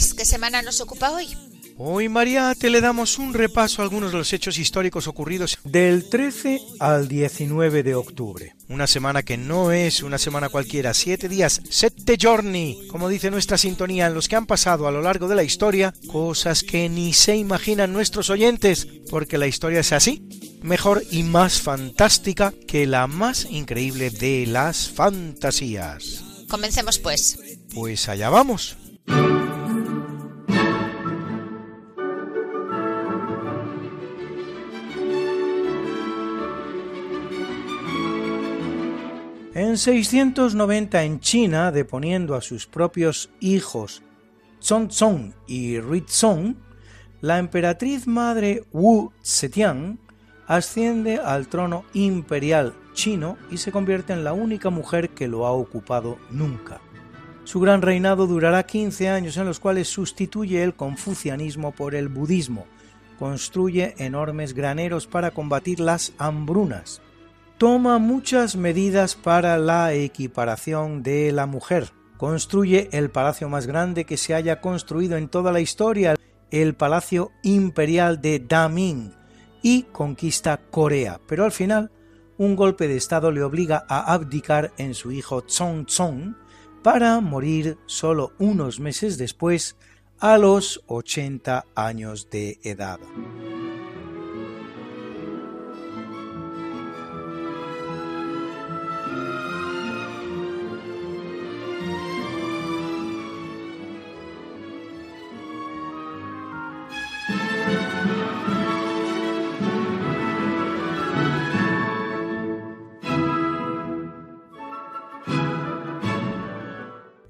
Luis, ¿qué semana nos ocupa hoy? Hoy, Mariate, le damos un repaso a algunos de los hechos históricos ocurridos del 13 al 19 de octubre. Una semana que no es una semana cualquiera, siete días, sette giorni, como dice nuestra sintonía, en los que han pasado a lo largo de la historia cosas que ni se imaginan nuestros oyentes, porque la historia es así, mejor y más fantástica que la más increíble de las fantasías. Comencemos pues. Pues allá vamos. En 690 en China, deponiendo a sus propios hijos Zhongzong y Rizong, la emperatriz madre Wu Zetian asciende al trono imperial chino y se convierte en la única mujer que lo ha ocupado nunca. Su gran reinado durará 15 años en los cuales sustituye el confucianismo por el budismo, construye enormes graneros para combatir las hambrunas, toma muchas medidas para la equiparación de la mujer, construye el palacio más grande que se haya construido en toda la historia, el Palacio Imperial de Daming, y conquista Corea, pero al final un golpe de estado le obliga a abdicar en su hijo Zhongzong para morir solo unos meses después a los 80 años de edad.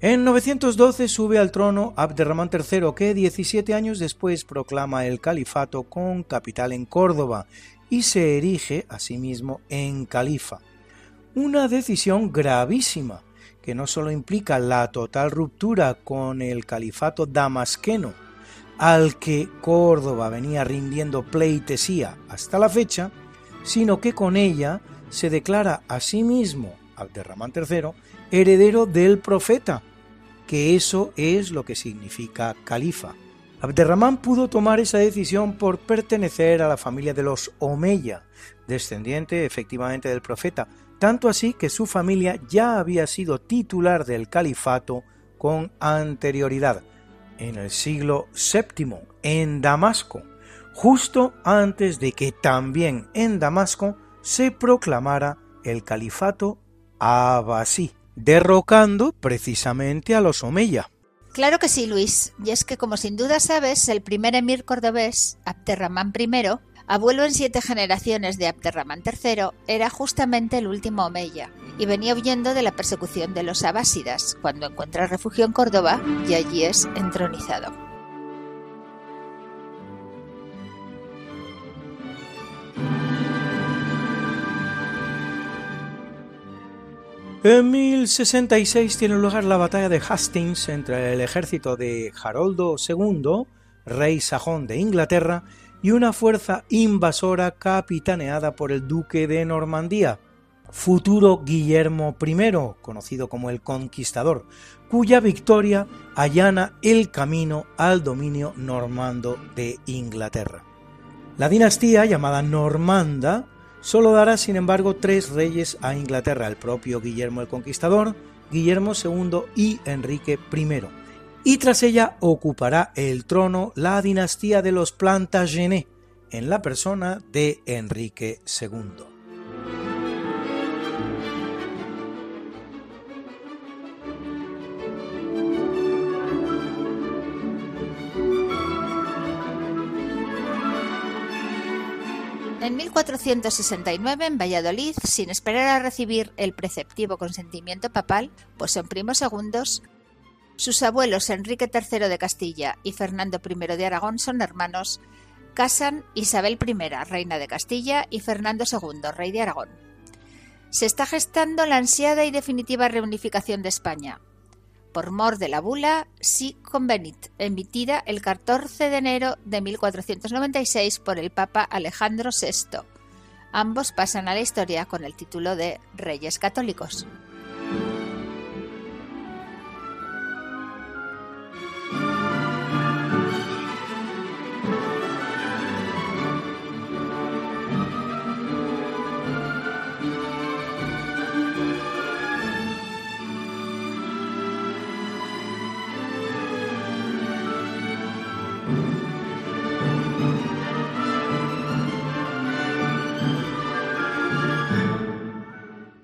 En 912 sube al trono Abderramán III, que 17 años después proclama el califato con capital en Córdoba y se erige a sí mismo en califa. Una decisión gravísima, que no solo implica la total ruptura con el califato damasqueno, al que Córdoba venía rindiendo pleitesía hasta la fecha, sino que con ella se declara a sí mismo, Abderramán III, heredero del profeta, que eso es lo que significa califa. Abderramán pudo tomar esa decisión por pertenecer a la familia de los Omeya, descendiente efectivamente del profeta, tanto así que su familia ya había sido titular del califato con anterioridad, en el siglo VII, en Damasco, justo antes de que también en Damasco se proclamara el califato Abbasí derrocando precisamente a los Omeya. Claro que sí, Luis. Y es que, como sin duda sabes, el primer emir cordobés, Abderramán I, abuelo en siete generaciones de Abderramán III, era justamente el último Omeya y venía huyendo de la persecución de los abásidas, cuando encuentra refugio en Córdoba y allí es entronizado. En 1066 tiene lugar la batalla de Hastings entre el ejército de Haroldo II, rey sajón de Inglaterra, y una fuerza invasora capitaneada por el duque de Normandía, futuro Guillermo I, conocido como el Conquistador, cuya victoria allana el camino al dominio normando de Inglaterra. La dinastía llamada Normanda Solo dará, sin embargo, tres reyes a Inglaterra, el propio Guillermo el Conquistador, Guillermo II y Enrique I. Y tras ella ocupará el trono la dinastía de los Plantagenet, en la persona de Enrique II. En 1469, en Valladolid, sin esperar a recibir el preceptivo consentimiento papal, pues son primos segundos, sus abuelos Enrique III de Castilla y Fernando I de Aragón son hermanos, casan Isabel I, reina de Castilla, y Fernando II, rey de Aragón. Se está gestando la ansiada y definitiva reunificación de España, por mor de la bula Si Convenit, emitida el 14 de enero de 1496 por el Papa Alejandro VI. Ambos pasan a la historia con el título de Reyes Católicos.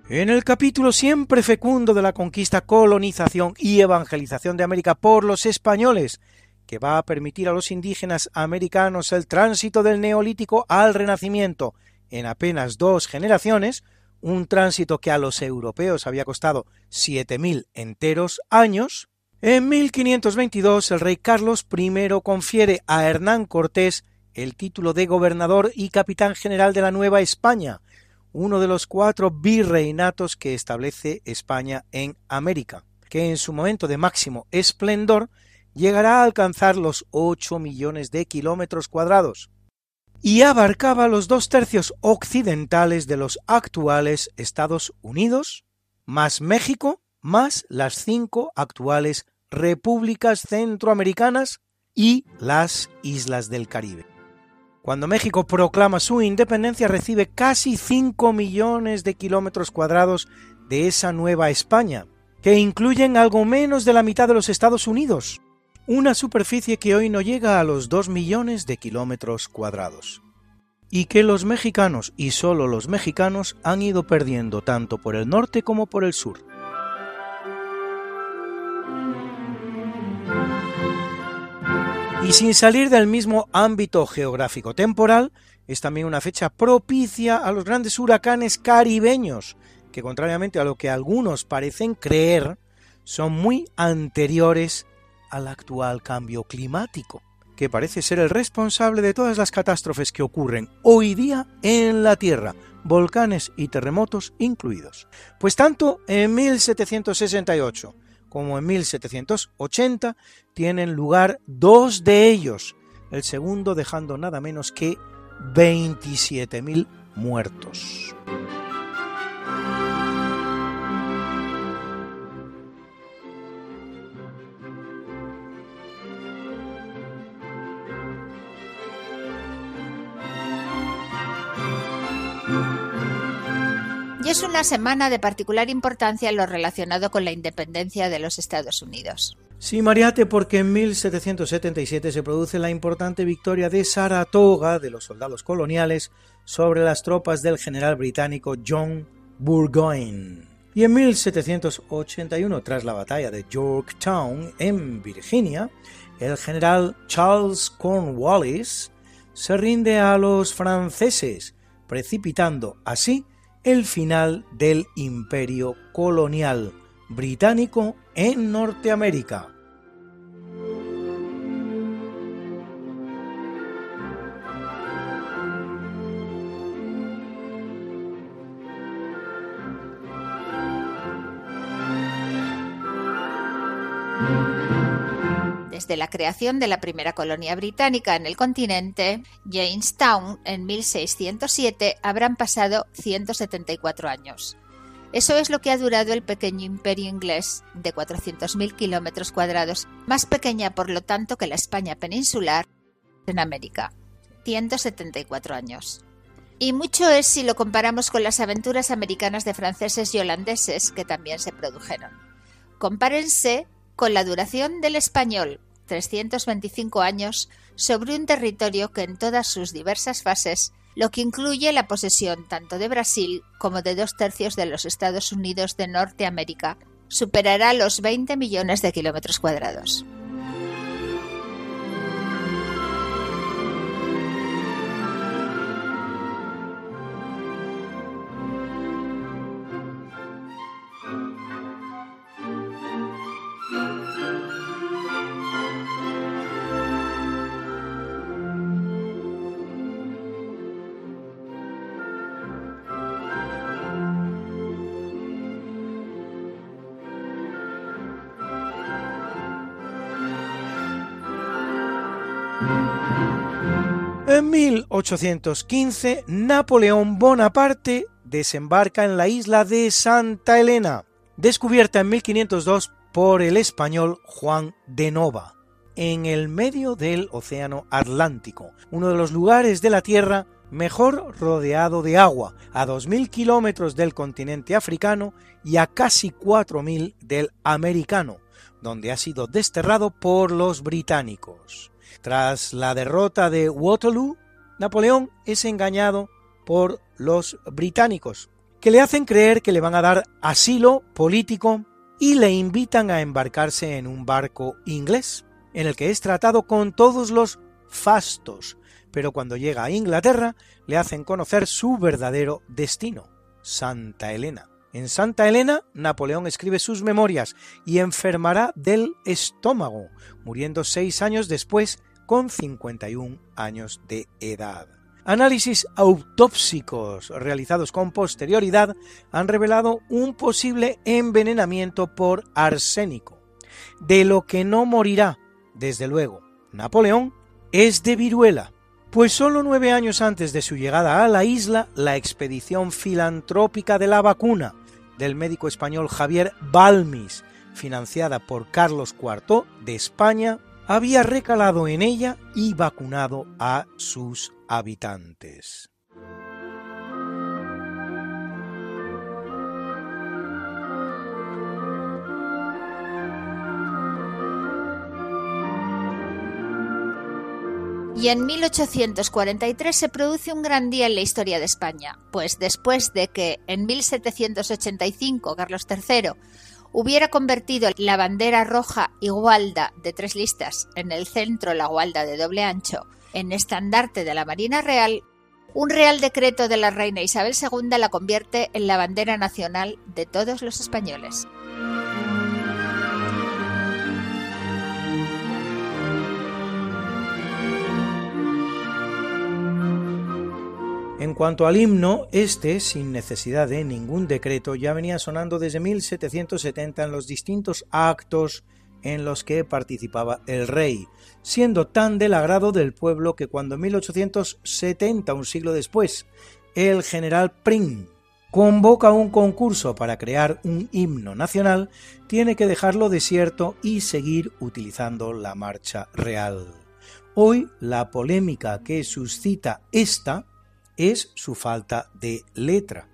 En el capítulo siempre fecundo de la conquista, colonización y evangelización de América por los españoles, que va a permitir a los indígenas americanos el tránsito del neolítico al renacimiento en apenas dos generaciones, un tránsito que a los europeos había costado 7.000 enteros años, en 1522 el rey Carlos I confiere a Hernán Cortés el título de gobernador y capitán general de la Nueva España, uno de los cuatro virreinatos que establece España en América, que en su momento de máximo esplendor llegará a alcanzar los 8 millones de kilómetros cuadrados y abarcaba los dos tercios occidentales de los actuales Estados Unidos, más México, más las cinco actuales repúblicas centroamericanas y las islas del Caribe. Cuando México proclama su independencia recibe casi 5 millones de kilómetros cuadrados de esa nueva España, que incluyen algo menos de la mitad de los Estados Unidos, una superficie que hoy no llega a los 2 millones de kilómetros cuadrados, y que los mexicanos y solo los mexicanos han ido perdiendo tanto por el norte como por el sur. Y sin salir del mismo ámbito geográfico temporal, es también una fecha propicia a los grandes huracanes caribeños, que contrariamente a lo que algunos parecen creer, son muy anteriores al actual cambio climático, que parece ser el responsable de todas las catástrofes que ocurren hoy día en la Tierra, volcanes y terremotos incluidos. Pues tanto en 1768 como en 1780, tienen lugar dos de ellos, el segundo dejando nada menos que 27.000 muertos. Es una semana de particular importancia en lo relacionado con la independencia de los Estados Unidos. Sí, Mariate, porque en 1777 se produce la importante victoria de Saratoga de los soldados coloniales sobre las tropas del general británico John Burgoyne. Y en 1781, tras la batalla de Yorktown en Virginia, el general Charles Cornwallis se rinde a los franceses, precipitando así el final del imperio colonial británico en Norteamérica. Desde la creación de la primera colonia británica en el continente, Jamestown, en 1607, habrán pasado 174 años. Eso es lo que ha durado el pequeño imperio inglés de 400.000 kilómetros cuadrados, más pequeña por lo tanto que la España peninsular en América. 174 años. Y mucho es si lo comparamos con las aventuras americanas de franceses y holandeses que también se produjeron. Compárense con la duración del español, 325 años, sobre un territorio que en todas sus diversas fases, lo que incluye la posesión tanto de Brasil como de dos tercios de los Estados Unidos de Norteamérica, superará los 20 millones de kilómetros cuadrados. En 1815, Napoleón Bonaparte desembarca en la isla de Santa Elena, descubierta en 1502 por el español Juan de Nova, en el medio del Océano Atlántico, uno de los lugares de la Tierra mejor rodeado de agua, a 2.000 kilómetros del continente africano y a casi 4.000 del americano, donde ha sido desterrado por los británicos. Tras la derrota de Waterloo, Napoleón es engañado por los británicos, que le hacen creer que le van a dar asilo político y le invitan a embarcarse en un barco inglés, en el que es tratado con todos los fastos, pero cuando llega a Inglaterra le hacen conocer su verdadero destino, Santa Elena. En Santa Elena, Napoleón escribe sus memorias y enfermará del estómago, muriendo seis años después con 51 años de edad. Análisis autópsicos realizados con posterioridad han revelado un posible envenenamiento por arsénico. De lo que no morirá, desde luego, Napoleón es de viruela, pues solo nueve años antes de su llegada a la isla, la expedición filantrópica de la vacuna del médico español Javier Balmis, financiada por Carlos IV de España, había recalado en ella y vacunado a sus habitantes. Y en 1843 se produce un gran día en la historia de España, pues después de que en 1785 Carlos III hubiera convertido la bandera roja y gualda de tres listas en el centro la gualda de doble ancho en estandarte de la Marina Real, un real decreto de la reina Isabel II la convierte en la bandera nacional de todos los españoles. Cuanto al himno, este, sin necesidad de ningún decreto, ya venía sonando desde 1770 en los distintos actos en los que participaba el rey, siendo tan del agrado del pueblo que cuando en 1870, un siglo después, el general Pring convoca un concurso para crear un himno nacional, tiene que dejarlo desierto y seguir utilizando la marcha real. Hoy la polémica que suscita esta es su falta de letra.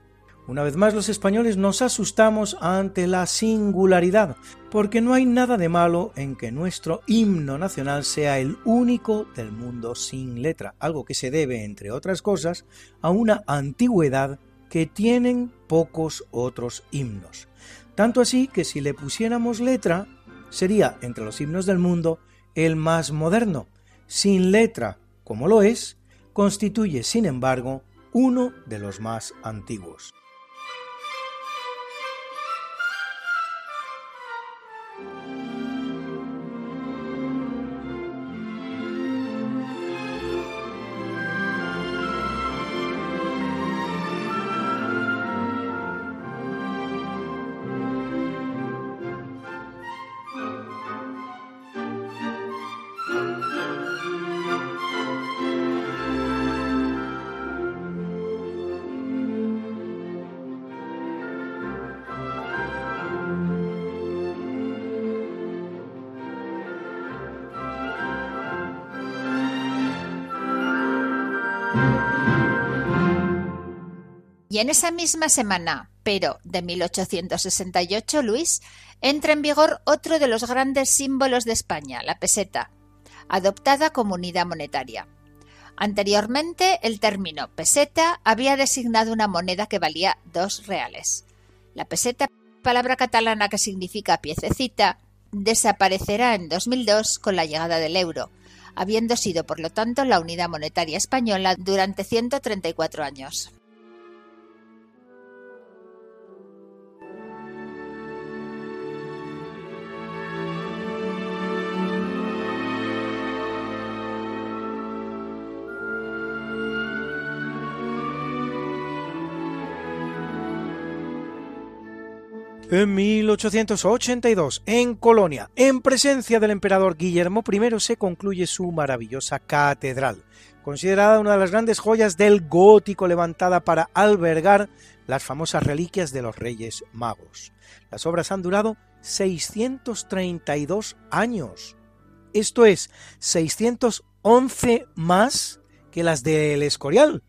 Una vez más los españoles nos asustamos ante la singularidad, porque no hay nada de malo en que nuestro himno nacional sea el único del mundo sin letra, algo que se debe, entre otras cosas, a una antigüedad que tienen pocos otros himnos. Tanto así que si le pusiéramos letra, sería entre los himnos del mundo el más moderno. Sin letra, como lo es, constituye, sin embargo, uno de los más antiguos. Y en esa misma semana, pero de 1868, Luis, entra en vigor otro de los grandes símbolos de España, la peseta, adoptada como unidad monetaria. Anteriormente, el término peseta había designado una moneda que valía dos reales. La peseta, palabra catalana que significa piececita, desaparecerá en 2002 con la llegada del euro, habiendo sido por lo tanto la unidad monetaria española durante 134 años. En 1882, en Colonia, en presencia del emperador Guillermo I, se concluye su maravillosa catedral, considerada una de las grandes joyas del gótico levantada para albergar las famosas reliquias de los Reyes Magos. Las obras han durado 632 años. Esto es 611 más que las del Escorial.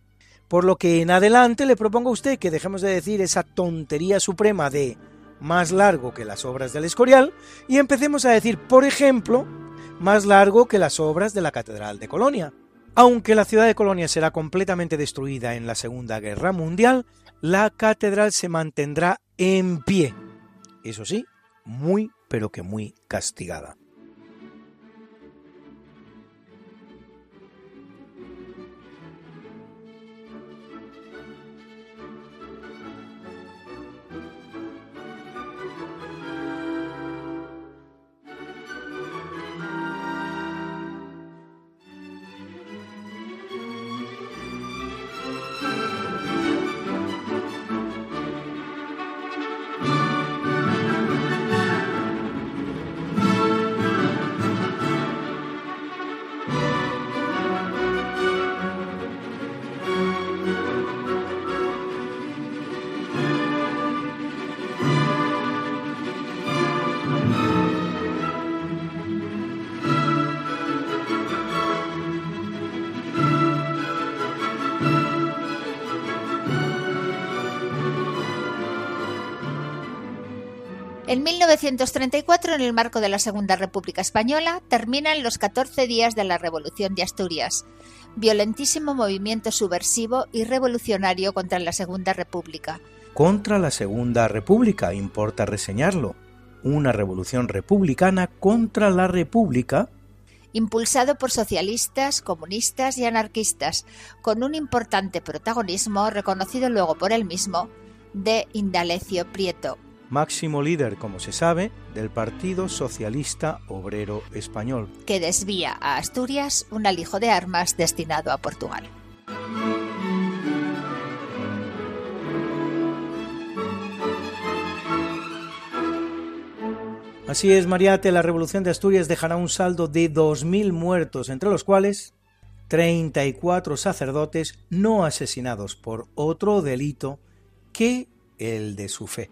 Por lo que en adelante le propongo a usted que dejemos de decir esa tontería suprema de más largo que las obras del Escorial y empecemos a decir, por ejemplo, más largo que las obras de la Catedral de Colonia. Aunque la ciudad de Colonia será completamente destruida en la Segunda Guerra Mundial, la catedral se mantendrá en pie. Eso sí, muy pero que muy castigada. En 1934, en el marco de la Segunda República Española, terminan los 14 días de la Revolución de Asturias, violentísimo movimiento subversivo y revolucionario contra la Segunda República. Contra la Segunda República, importa reseñarlo. Una revolución republicana contra la República impulsado por socialistas, comunistas y anarquistas, con un importante protagonismo reconocido luego por él mismo de Indalecio Prieto, máximo líder, como se sabe, del Partido Socialista Obrero Español, que desvía a Asturias un alijo de armas destinado a Portugal. Así es, Mariate, la Revolución de Asturias dejará un saldo de 2.000 muertos, entre los cuales 34 sacerdotes no asesinados por otro delito que el de su fe.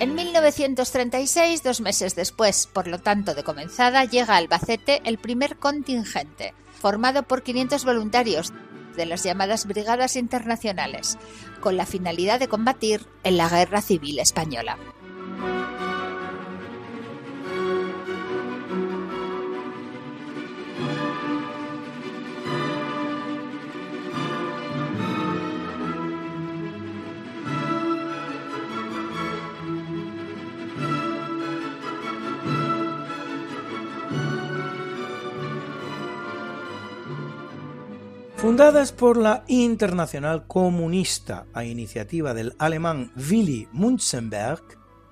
En 1936, dos meses después, por lo tanto de comenzada, llega a Albacete el primer contingente, formado por 500 voluntarios de las llamadas Brigadas Internacionales, con la finalidad de combatir en la Guerra Civil Española. Fundadas por la Internacional Comunista a iniciativa del alemán Willy Munzenberg,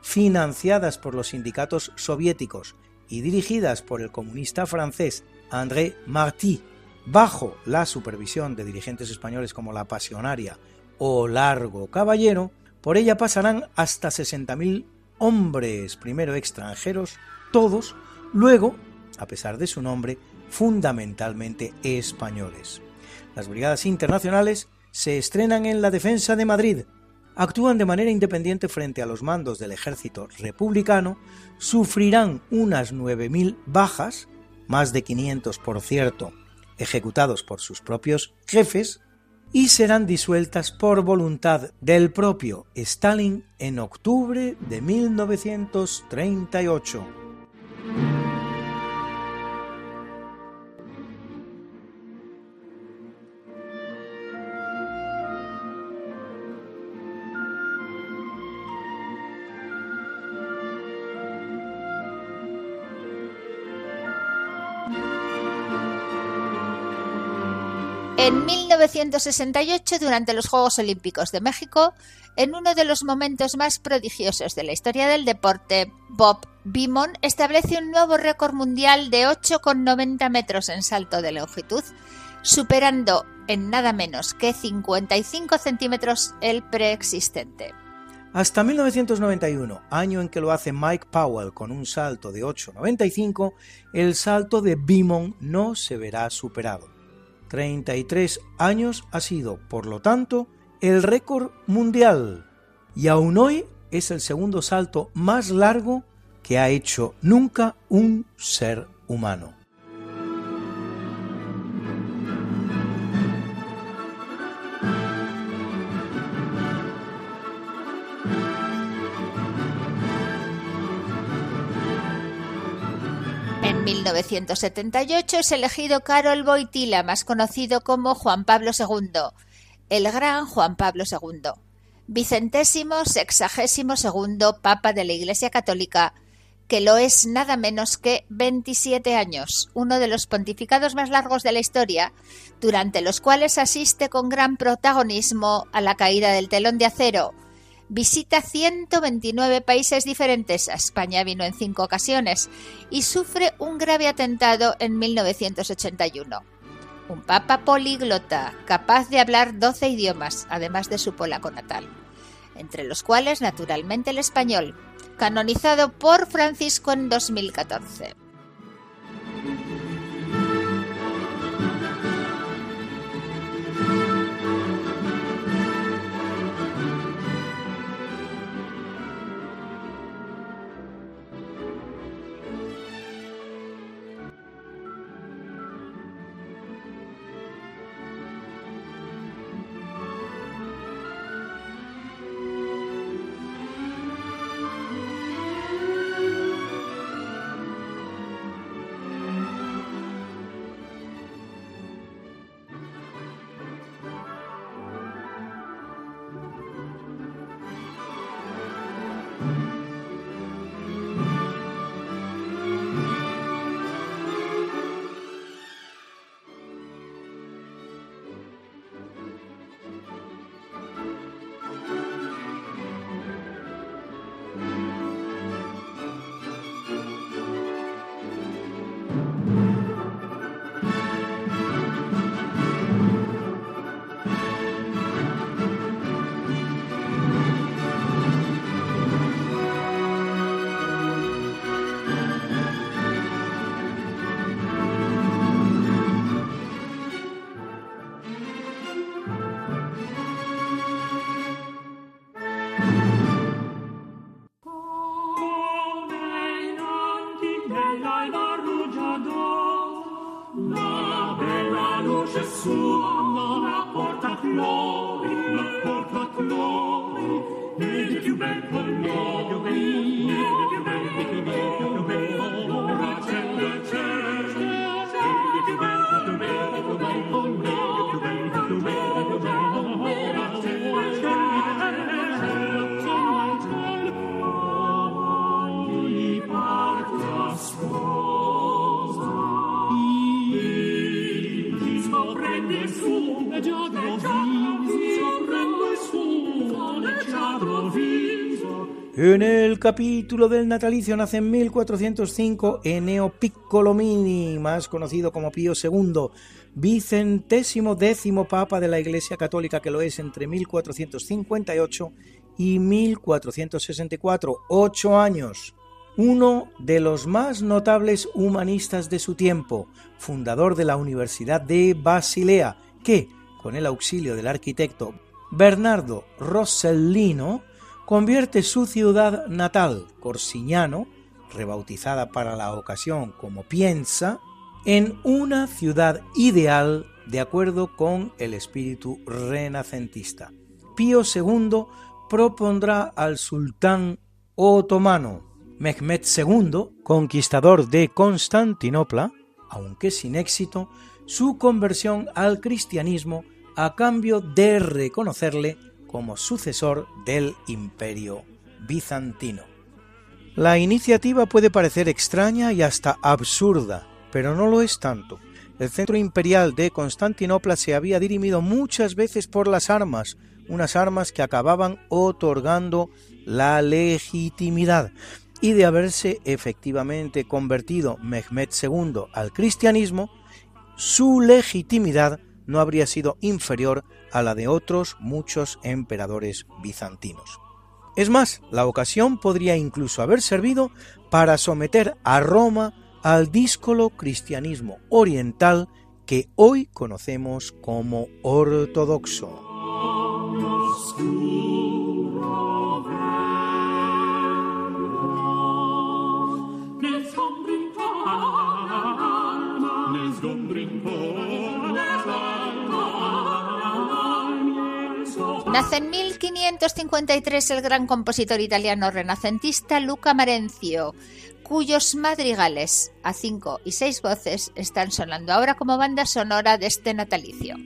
financiadas por los sindicatos soviéticos y dirigidas por el comunista francés André Marty, bajo la supervisión de dirigentes españoles como La Pasionaria o Largo Caballero, por ella pasarán hasta 60.000 hombres, primero extranjeros, todos, luego, a pesar de su nombre, fundamentalmente españoles. Las brigadas internacionales se estrenan en la defensa de Madrid, actúan de manera independiente frente a los mandos del ejército republicano, sufrirán unas 9.000 bajas, más de 500 por cierto, ejecutados por sus propios jefes, y serán disueltas por voluntad del propio Stalin en octubre de 1938. En 1968, durante los Juegos Olímpicos de México, en uno de los momentos más prodigiosos de la historia del deporte, Bob Beamon establece un nuevo récord mundial de 8,90 metros en salto de longitud, superando en nada menos que 55 centímetros el preexistente. Hasta 1991, año en que lo hace Mike Powell con un salto de 8,95, el salto de Beamon no se verá superado. 33 años ha sido, por lo tanto, el récord mundial y aún hoy es el segundo salto más largo que ha hecho nunca un ser humano. 1978 es elegido Karol Wojtyla, más conocido como Juan Pablo II, el gran Juan Pablo II, vicentésimo sexagésimo segundo Papa de la Iglesia Católica, que lo es nada menos que 27 años, uno de los pontificados más largos de la historia, durante los cuales asiste con gran protagonismo a la caída del telón de acero, visita 129 países diferentes, a España vino en cinco ocasiones, y sufre un grave atentado en 1981. Un papa políglota, capaz de hablar 12 idiomas, además de su polaco natal, entre los cuales naturalmente el español, canonizado por Francisco en 2014. Capítulo del natalicio nace en 1405 Eneo Piccolomini, más conocido como Pío II, vicentésimo décimo papa de la Iglesia Católica que lo es entre 1458 y 1464, ocho años. Uno de los más notables humanistas de su tiempo, fundador de la Universidad de Basilea, que, con el auxilio del arquitecto Bernardo Rossellino convierte su ciudad natal, Corsignano, rebautizada para la ocasión como Piensa, en una ciudad ideal de acuerdo con el espíritu renacentista. Pío II propondrá al sultán otomano Mehmed II, conquistador de Constantinopla, aunque sin éxito, su conversión al cristianismo a cambio de reconocerle como sucesor del imperio bizantino. La iniciativa puede parecer extraña y hasta absurda, pero no lo es tanto. El centro imperial de Constantinopla se había dirimido muchas veces por las armas, unas armas que acababan otorgando la legitimidad, y de haberse efectivamente convertido Mehmed II al cristianismo, su legitimidad no habría sido inferior a la de otros muchos emperadores bizantinos. Es más, la ocasión podría incluso haber servido para someter a Roma al díscolo cristianismo oriental que hoy conocemos como ortodoxo. Nace en 1553 el gran compositor italiano renacentista Luca Marencio, cuyos madrigales a cinco y seis voces están sonando ahora como banda sonora de este natalicio.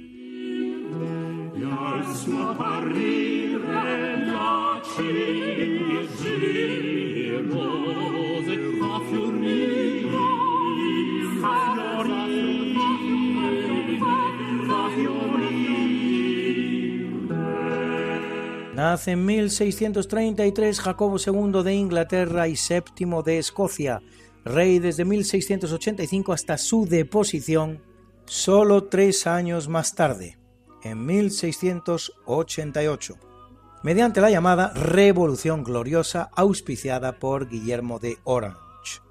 Nace en 1633 Jacobo II de Inglaterra y VII de Escocia, rey desde 1685 hasta su deposición, solo tres años más tarde, en 1688, mediante la llamada Revolución Gloriosa auspiciada por Guillermo de Orange.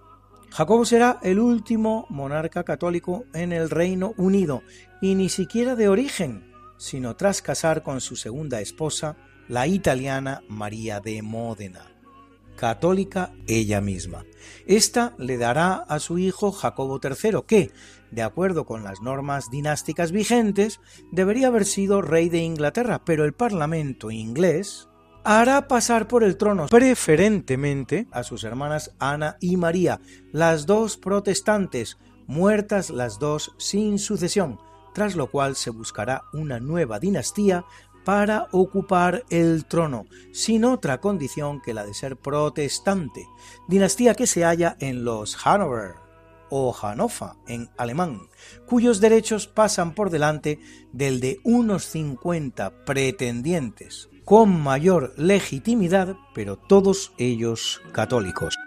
Jacobo será el último monarca católico en el Reino Unido, y ni siquiera de origen, sino tras casar con su segunda esposa, la italiana María de Módena, católica ella misma. Esta le dará a su hijo Jacobo III, que, de acuerdo con las normas dinásticas vigentes, debería haber sido rey de Inglaterra, pero el Parlamento inglés hará pasar por el trono preferentemente a sus hermanas Ana y María, las dos protestantes, muertas las dos sin sucesión, tras lo cual se buscará una nueva dinastía para ocupar el trono, sin otra condición que la de ser protestante, dinastía que se halla en los Hanover o Hannover en alemán, cuyos derechos pasan por delante del de unos 50 pretendientes, con mayor legitimidad, pero todos ellos católicos.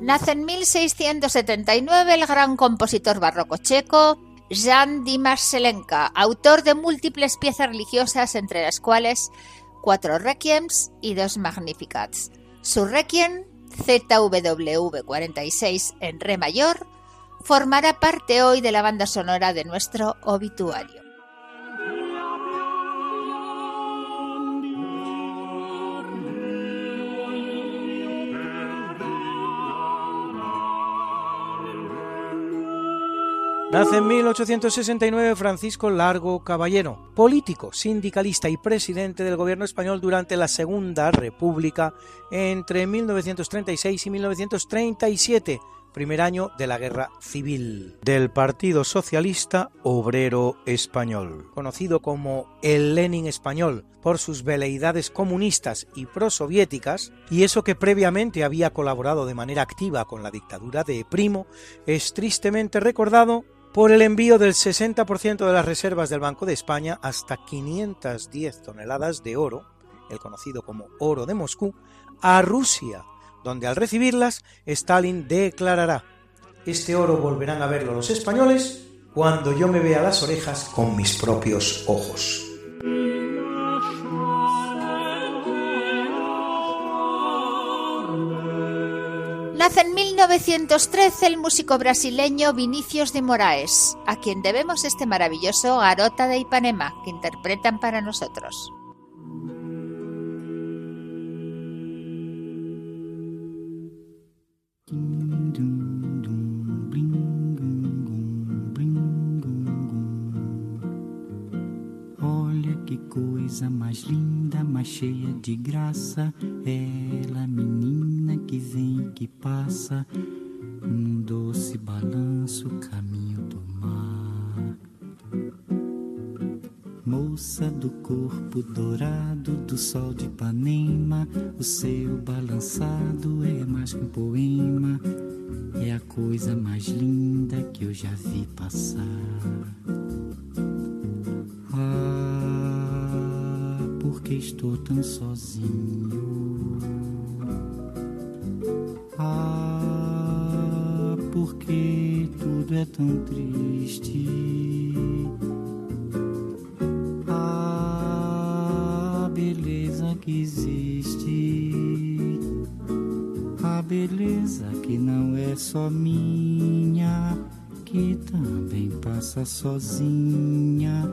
Nace en 1679 el gran compositor barroco checo Jan Dimas Selenka, autor de múltiples piezas religiosas, entre las cuales cuatro requiems y dos magnificats. Su requiem, ZWV 46 en re mayor, formará parte hoy de la banda sonora de nuestro obituario. Nace en 1869 Francisco Largo Caballero, político, sindicalista y presidente del gobierno español durante la Segunda República entre 1936 y 1937, primer año de la Guerra Civil, del Partido Socialista Obrero Español, conocido como el Lenin español por sus veleidades comunistas y prosoviéticas, y eso que previamente había colaborado de manera activa con la dictadura de Primo, es tristemente recordado por el envío del 60% de las reservas del Banco de España hasta 510 toneladas de oro, el conocido como oro de Moscú, a Rusia, donde al recibirlas Stalin declarará, este oro volverán a verlo los españoles cuando yo me vea las orejas con mis propios ojos. Nace en 1913 el músico brasileño Vinicius de Moraes, a quien debemos este maravilloso Garota de Ipanema que interpretan para nosotros. Olha que coisa mais linda, mais cheia de graça, menina que vem e que passa, num doce balanço caminho do mar. Moça do corpo dourado do sol de Ipanema, o seu balançado é mais que um poema, é a coisa mais linda que eu já vi passar. Ah, porque estou tão sozinho? É tão triste? A beleza que existe, a beleza que não é só minha, que também passa sozinha.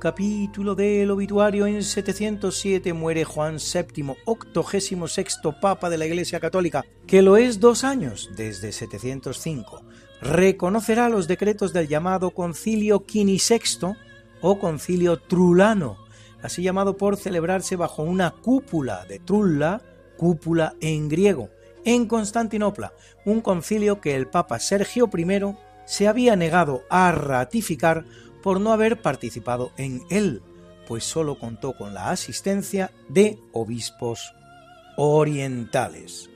Capítulo del obituario en 707 muere Juan VII, octogésimo sexto papa de la Iglesia Católica, que lo es dos años desde 705. Reconocerá los decretos del llamado Concilio Quinisexto o Concilio Trulano, así llamado por celebrarse bajo una cúpula de Trulla, cúpula en griego, en Constantinopla, un concilio que el Papa Sergio I se había negado a ratificar por no haber participado en él, pues solo contó con la asistencia de obispos orientales.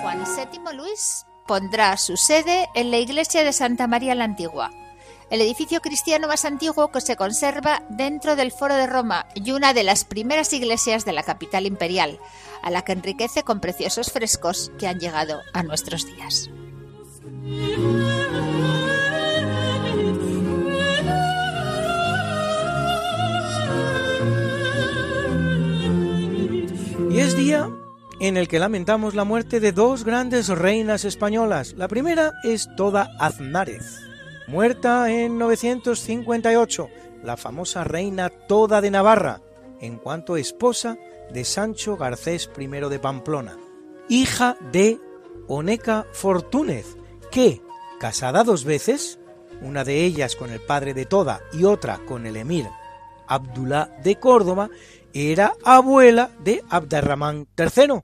Juan VII Luis pondrá su sede en la iglesia de Santa María la Antigua, el edificio cristiano más antiguo que se conserva dentro del Foro de Roma y una de las primeras iglesias de la capital imperial, a la que enriquece con preciosos frescos que han llegado a nuestros días. Y es día en el que lamentamos la muerte de dos grandes reinas españolas. La primera es Toda Aznárez, muerta en 958, la famosa reina Toda de Navarra, en cuanto esposa de Sancho Garcés I de Pamplona, hija de Oneca Fortúnez, que, casada dos veces, una de ellas con el padre de Toda y otra con el emir Abdullah de Córdoba, era abuela de Abderramán III,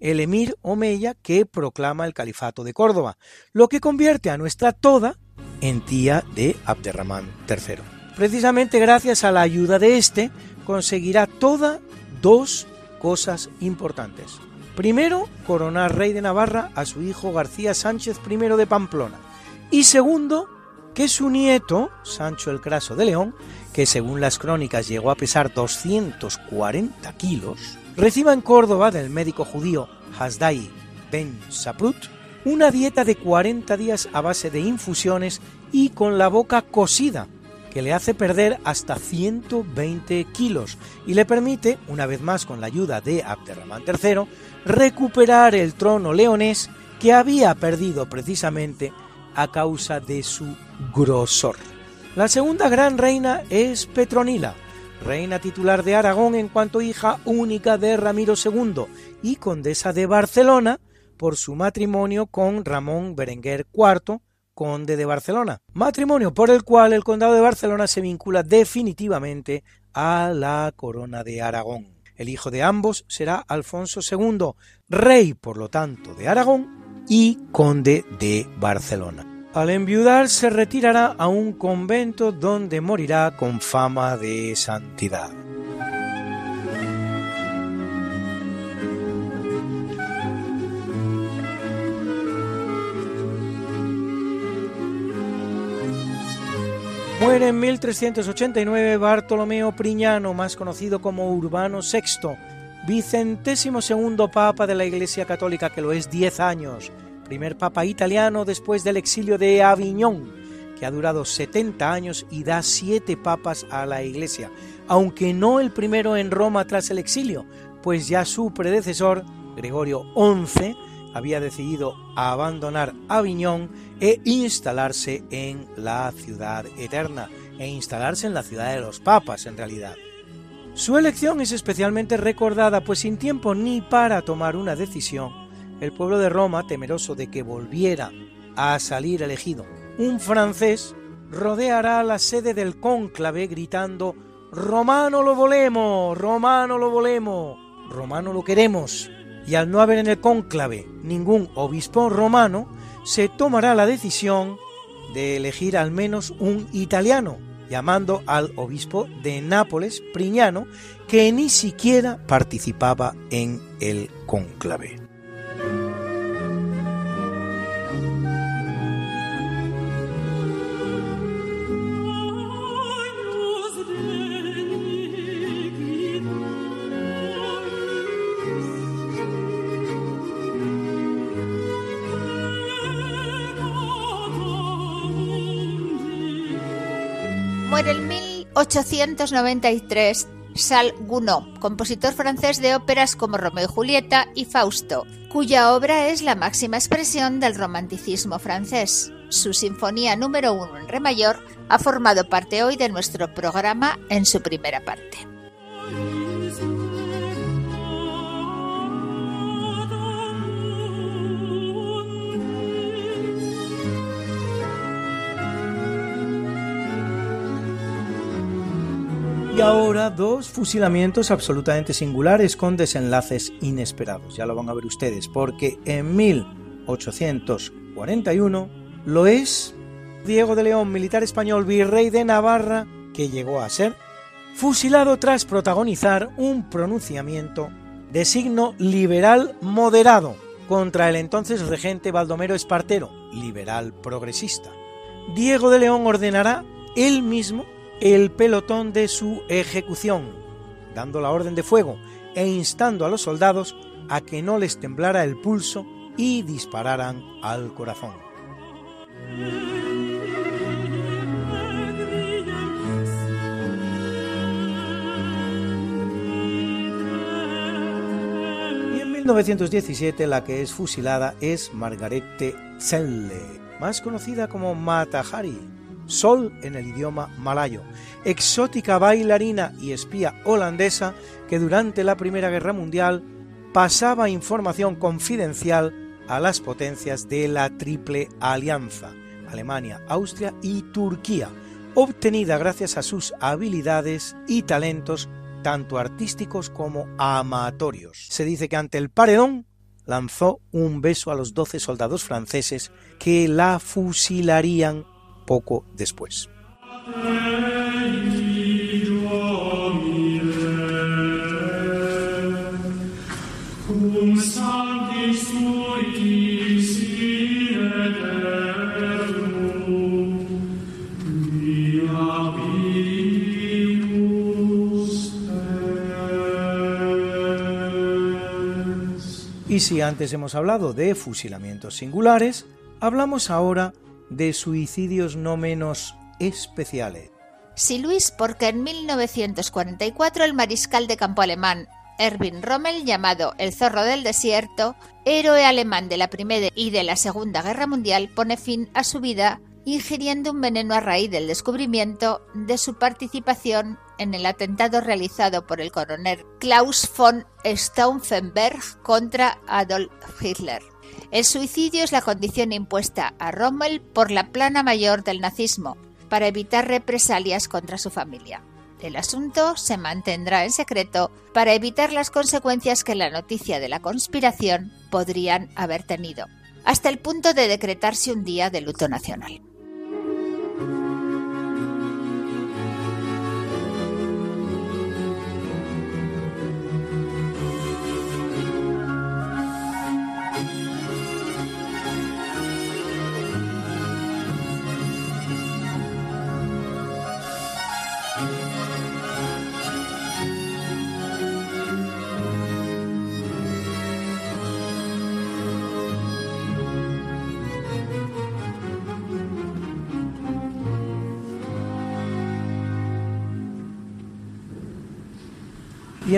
el emir omeya que proclama el califato de Córdoba, lo que convierte a nuestra Toda en tía de Abderramán III. Precisamente gracias a la ayuda de este, conseguirá Toda dos cosas importantes. Primero, coronar rey de Navarra a su hijo García Sánchez I de Pamplona. Y segundo, que su nieto, Sancho el Craso de León, que según las crónicas llegó a pesar 240 kilos, reciba en Córdoba del médico judío Hasdai Ben Saprut una dieta de 40 días a base de infusiones y con la boca cosida, que le hace perder hasta 120 kilos y le permite, una vez más con la ayuda de Abderramán III, recuperar el trono leonés que había perdido precisamente a causa de su grosor. La segunda gran reina es Petronila, reina titular de Aragón en cuanto hija única de Ramiro II y condesa de Barcelona por su matrimonio con Ramón Berenguer IV, conde de Barcelona, matrimonio por el cual el condado de Barcelona se vincula definitivamente a la corona de Aragón. El hijo de ambos será Alfonso II, rey por lo tanto de Aragón y conde de Barcelona. Al enviudar se retirará a un convento donde morirá con fama de santidad. Muere en 1389 Bartolomeo Priñano, más conocido como Urbano VI, vicentésimo segundo papa de la Iglesia Católica, que lo es 10 años, primer papa italiano después del exilio de Aviñón, que ha durado 70 años y da siete papas a la Iglesia, aunque no el primero en Roma tras el exilio, pues ya su predecesor, Gregorio XI, había decidido abandonar Aviñón e instalarse en la ciudad eterna, e instalarse en la ciudad de los papas en realidad. Su elección es especialmente recordada, pues sin tiempo ni para tomar una decisión, el pueblo de Roma, temeroso de que volviera a salir elegido un francés, rodeará la sede del cónclave gritando Romano lo volemos, Romano lo volemos, Romano lo queremos. Y al no haber en el cónclave ningún obispo romano, se tomará la decisión de elegir al menos un italiano, llamando al obispo de Nápoles, Priñano, que ni siquiera participaba en el cónclave. Muere en 1893 Charles Gounod, compositor francés de óperas como Romeo y Julieta y Fausto, cuya obra es la máxima expresión del romanticismo francés. Su sinfonía número 1 en re mayor ha formado parte hoy de nuestro programa en su primera parte. Y ahora dos fusilamientos absolutamente singulares con desenlaces inesperados. Ya lo van a ver ustedes, porque en 1841 lo es Diego de León, militar español, virrey de Navarra, que llegó a ser fusilado tras protagonizar un pronunciamiento de signo liberal moderado contra el entonces regente Baldomero Espartero, liberal progresista. Diego de León ordenará él mismo el pelotón de su ejecución, dando la orden de fuego e instando a los soldados a que no les temblara el pulso y dispararan al corazón. Y en 1917 la que es fusilada es Margarete Zelle, más conocida como Mata Hari, Sol en el idioma malayo, exótica bailarina y espía holandesa que durante la Primera Guerra Mundial pasaba información confidencial a las potencias de la Triple Alianza, Alemania, Austria y Turquía, obtenida gracias a sus habilidades y talentos tanto artísticos como amatorios. Se dice que ante el paredón lanzó un beso a los doce soldados franceses que la fusilarían poco después. Y si antes hemos hablado de fusilamientos singulares, hablamos ahora de suicidios no menos especiales. Sí, Luis, porque en 1944 el mariscal de campo alemán Erwin Rommel, llamado el zorro del desierto, héroe alemán de la Primera y de la Segunda Guerra Mundial, pone fin a su vida ingiriendo un veneno a raíz del descubrimiento de su participación en el atentado realizado por el coronel Klaus von Stauffenberg contra Adolf Hitler. El suicidio es la condición impuesta a Rommel por la plana mayor del nazismo para evitar represalias contra su familia. El asunto se mantendrá en secreto para evitar las consecuencias que la noticia de la conspiración podrían haber tenido, hasta el punto de decretarse un día de luto nacional.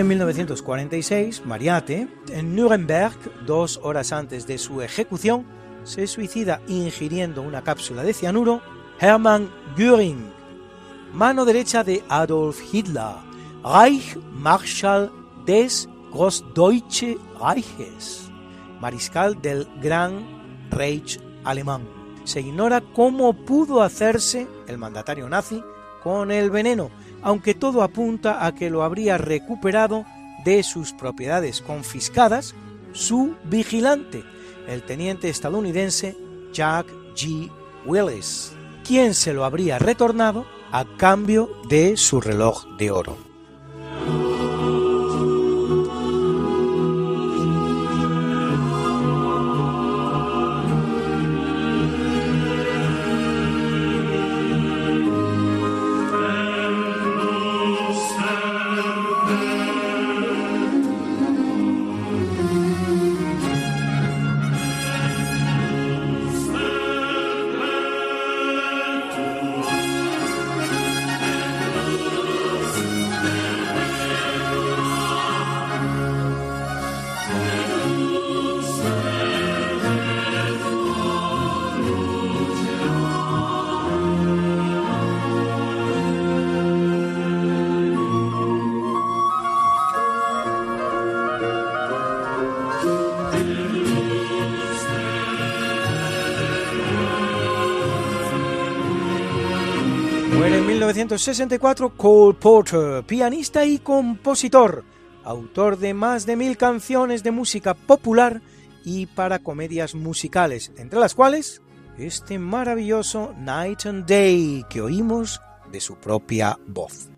En 1946, Mariate, en Nuremberg, dos horas antes de su ejecución, se suicida ingiriendo una cápsula de cianuro Hermann Göring, mano derecha de Adolf Hitler, Reichsmarschall des Großdeutsche Reiches, mariscal del Gran Reich alemán. Se ignora cómo pudo hacerse el mandatario nazi con el veneno, aunque todo apunta a que lo habría recuperado de sus propiedades confiscadas su vigilante, el teniente estadounidense Jack G. Willis, quien se lo habría retornado a cambio de su reloj de oro. 1964, Cole Porter, pianista y compositor, autor de más de mil canciones de música popular y para comedias musicales, entre las cuales este maravilloso Night and Day que oímos de su propia voz.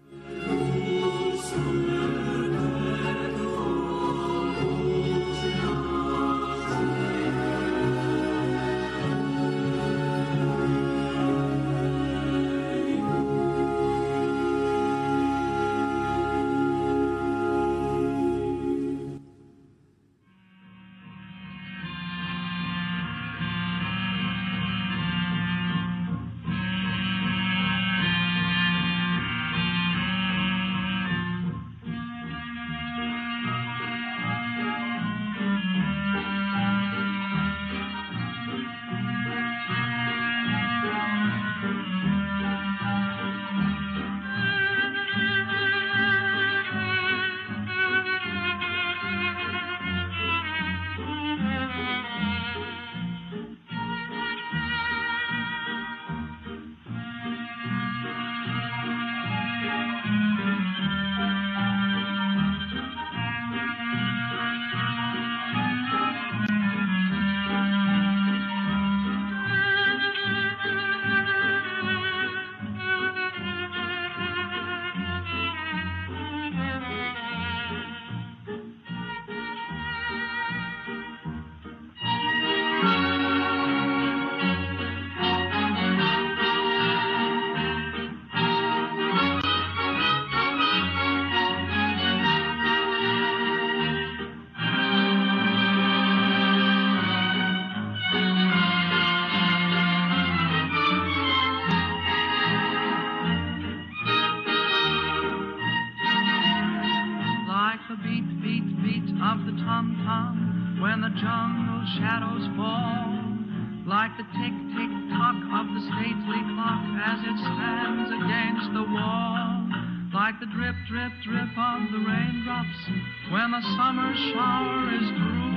Drip, drip, drip of the raindrops when the summer shower is through.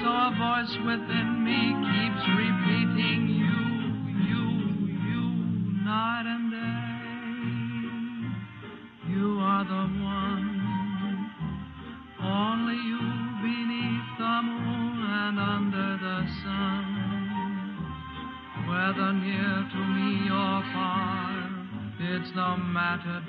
So a voice within me keeps repeating you, you, you, night and day. You are the one. Only you beneath the moon and under the sun. Whether near to me or far, it's no matter,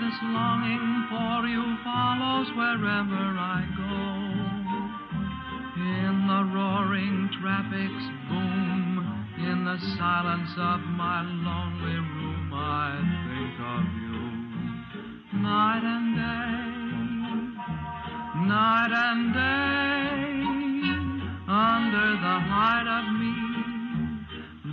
this longing for you follows wherever I go. In the roaring traffic's boom, in the silence of my lonely room, I think of you. Night and day, night and day, under the hide of.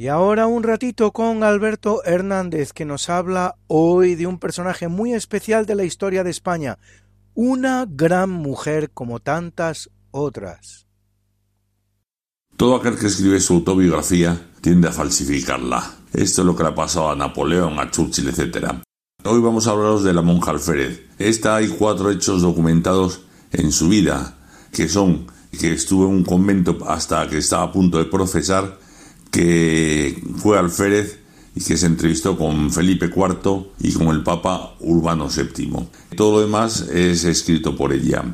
Y ahora un ratito con Alberto Hernández, que nos habla hoy de un personaje muy especial de la historia de España, una gran mujer como tantas otras. Todo aquel que escribe su autobiografía tiende a falsificarla. Esto es lo que le ha pasado a Napoleón, a Churchill, etc. Hoy vamos a hablaros de la monja Alférez. Esta hay cuatro hechos documentados en su vida, que son que estuvo en un convento hasta que estaba a punto de profesar, que fue alférez y que se entrevistó con Felipe IV y con el Papa Urbano VII. Todo lo demás es escrito por ella.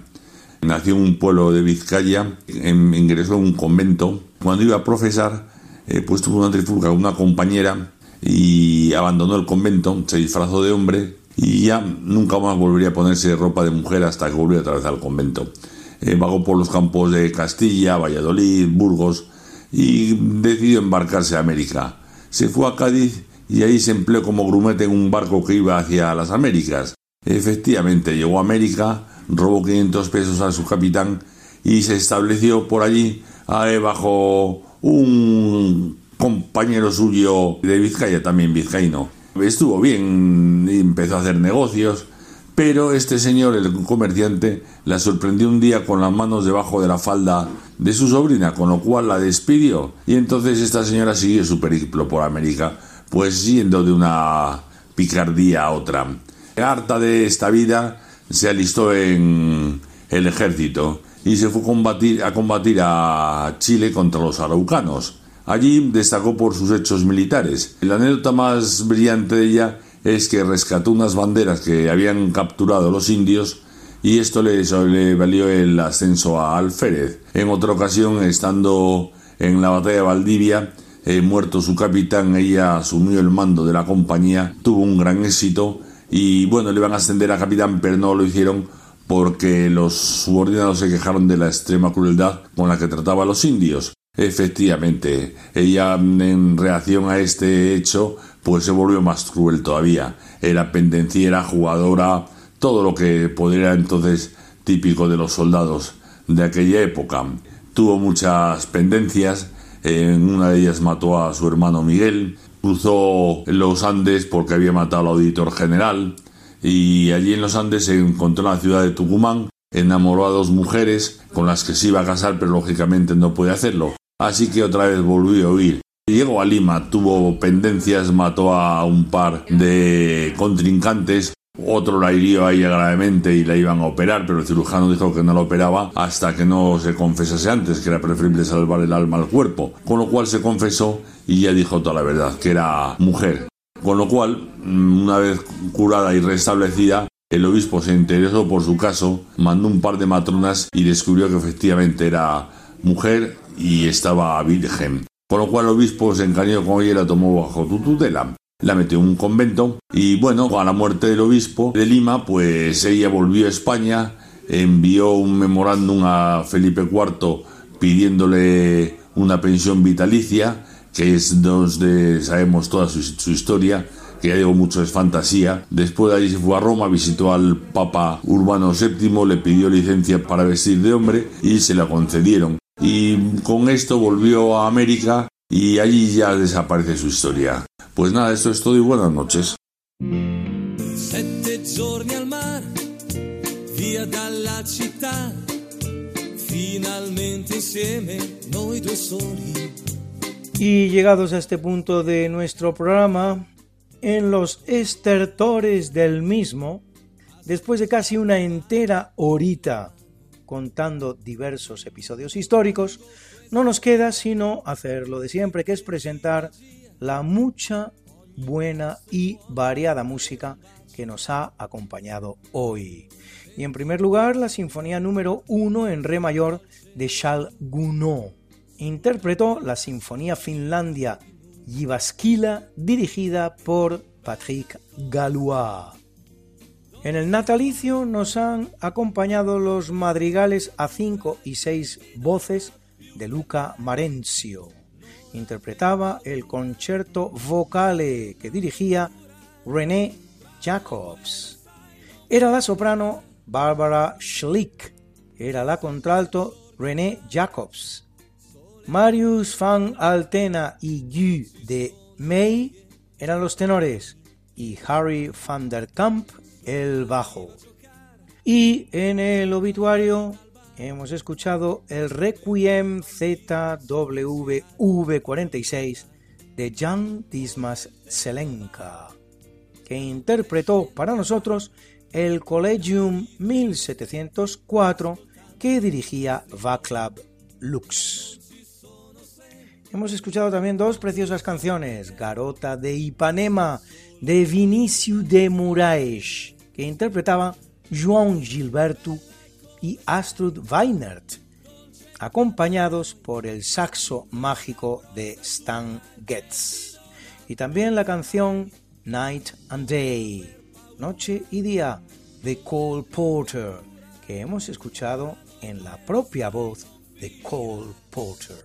Nació en un pueblo de Vizcaya, en- ingresó en un convento. Cuando iba a profesar, eh, pues tuvo una trifulca con una compañera y abandonó el convento, se disfrazó de hombre y ya nunca más volvería a ponerse ropa de mujer hasta que volvió otra vez al convento. Eh, vagó por los campos de Castilla, Valladolid, Burgos y decidió embarcarse a América. Se fue a Cádiz y ahí se empleó como grumete en un barco que iba hacia las Américas. Efectivamente, llegó a América, robó 500 pesos a su capitán y se estableció por allí bajo un compañero suyo de Vizcaya, también vizcaíno. Estuvo bien, empezó a hacer negocios, pero este señor, el comerciante, la sorprendió un día con las manos debajo de la falda de su sobrina, con lo cual la despidió. Y entonces esta señora siguió su periplo por América, pues yendo de una picardía a otra. Harta de esta vida, se alistó en el ejército y se fue a combatir, a a Chile contra los araucanos. Allí destacó por sus hechos militares. La anécdota más brillante de ella es que rescató unas banderas que habían capturado los indios y esto le, valió el ascenso a alférez. En otra ocasión, estando en la batalla de Valdivia, eh, muerto su capitán, ella asumió el mando de la compañía, tuvo un gran éxito y bueno, le iban a ascender a capitán, pero no lo hicieron porque los subordinados se quejaron de la extrema crueldad con la que trataba a los indios. Efectivamente, ella en reacción a este hecho pues se volvió más cruel todavía. Era pendenciera, jugadora, todo lo que podría entonces típico de los soldados de aquella época. Tuvo muchas pendencias, en una de ellas mató a su hermano Miguel, cruzó los Andes porque había matado al auditor general y allí en los Andes se encontró en la ciudad de Tucumán, enamoró a dos mujeres con las que se iba a casar pero lógicamente no puede hacerlo. Así que otra vez volvió a huir. Llegó a Lima, tuvo pendencias, mató a un par de contrincantes, otro la hirió a gravemente y la iban a operar, pero el cirujano dijo que no la operaba hasta que no se confesase antes, que era preferible salvar el alma al cuerpo. Con lo cual se confesó y ya dijo toda la verdad, que era mujer. Con lo cual, mm, una vez curada y restablecida, el obispo se interesó por su caso, mandó un par de matronas y descubrió que efectivamente era mujer y estaba virgen. Con lo cual el obispo se encariñó con ella y la tomó bajo tu tutela. La metió en un convento y bueno, a la muerte del obispo de Lima, pues ella volvió a España, envió un memorándum a Felipe IV pidiéndole una pensión vitalicia, que es donde sabemos toda su, historia, que ya digo mucho es fantasía. Después de allí se fue a Roma, visitó al Papa Urbano VII, le pidió licencia para vestir de hombre y se la concedieron y con esto volvió a América y allí ya desaparece su historia. Pues nada, esto es todo y buenas noches. Sette giorni al mar, via dalla città, finalmente insieme noi due soli. Y llegados a este punto de nuestro programa, en los estertores del mismo, después de casi una entera horita contando diversos episodios históricos, no nos queda sino hacer lo de siempre, que es presentar la mucha, buena y variada música que nos ha acompañado hoy. Y en primer lugar, la Sinfonía número 1 en Re mayor de Charles Gounod. Interpretó la Sinfonía Finlandia Jyväskylä dirigida por Patrick Galois. En el natalicio nos han acompañado los madrigales a cinco y seis voces de Luca Marenzio. Interpretaba el concierto vocale que dirigía René Jacobs. Era la soprano Barbara Schlick. Era la contralto René Jacobs. Marius van Altena y Guy de May eran los tenores y Harry van der Kamp el bajo. Y en el obituario hemos escuchado el Requiem ZWV46 de Jan Dismas Selenka, que interpretó para nosotros el Collegium 1704 que dirigía Václav Lux. Hemos escuchado también dos preciosas canciones, Garota de Ipanema de Vinícius de Moraes que interpretaba João Gilberto y Astrud Weinert, acompañados por el saxo mágico de Stan Getz. Y también la canción Night and Day, Noche y Día, de Cole Porter, que hemos escuchado en la propia voz de Cole Porter.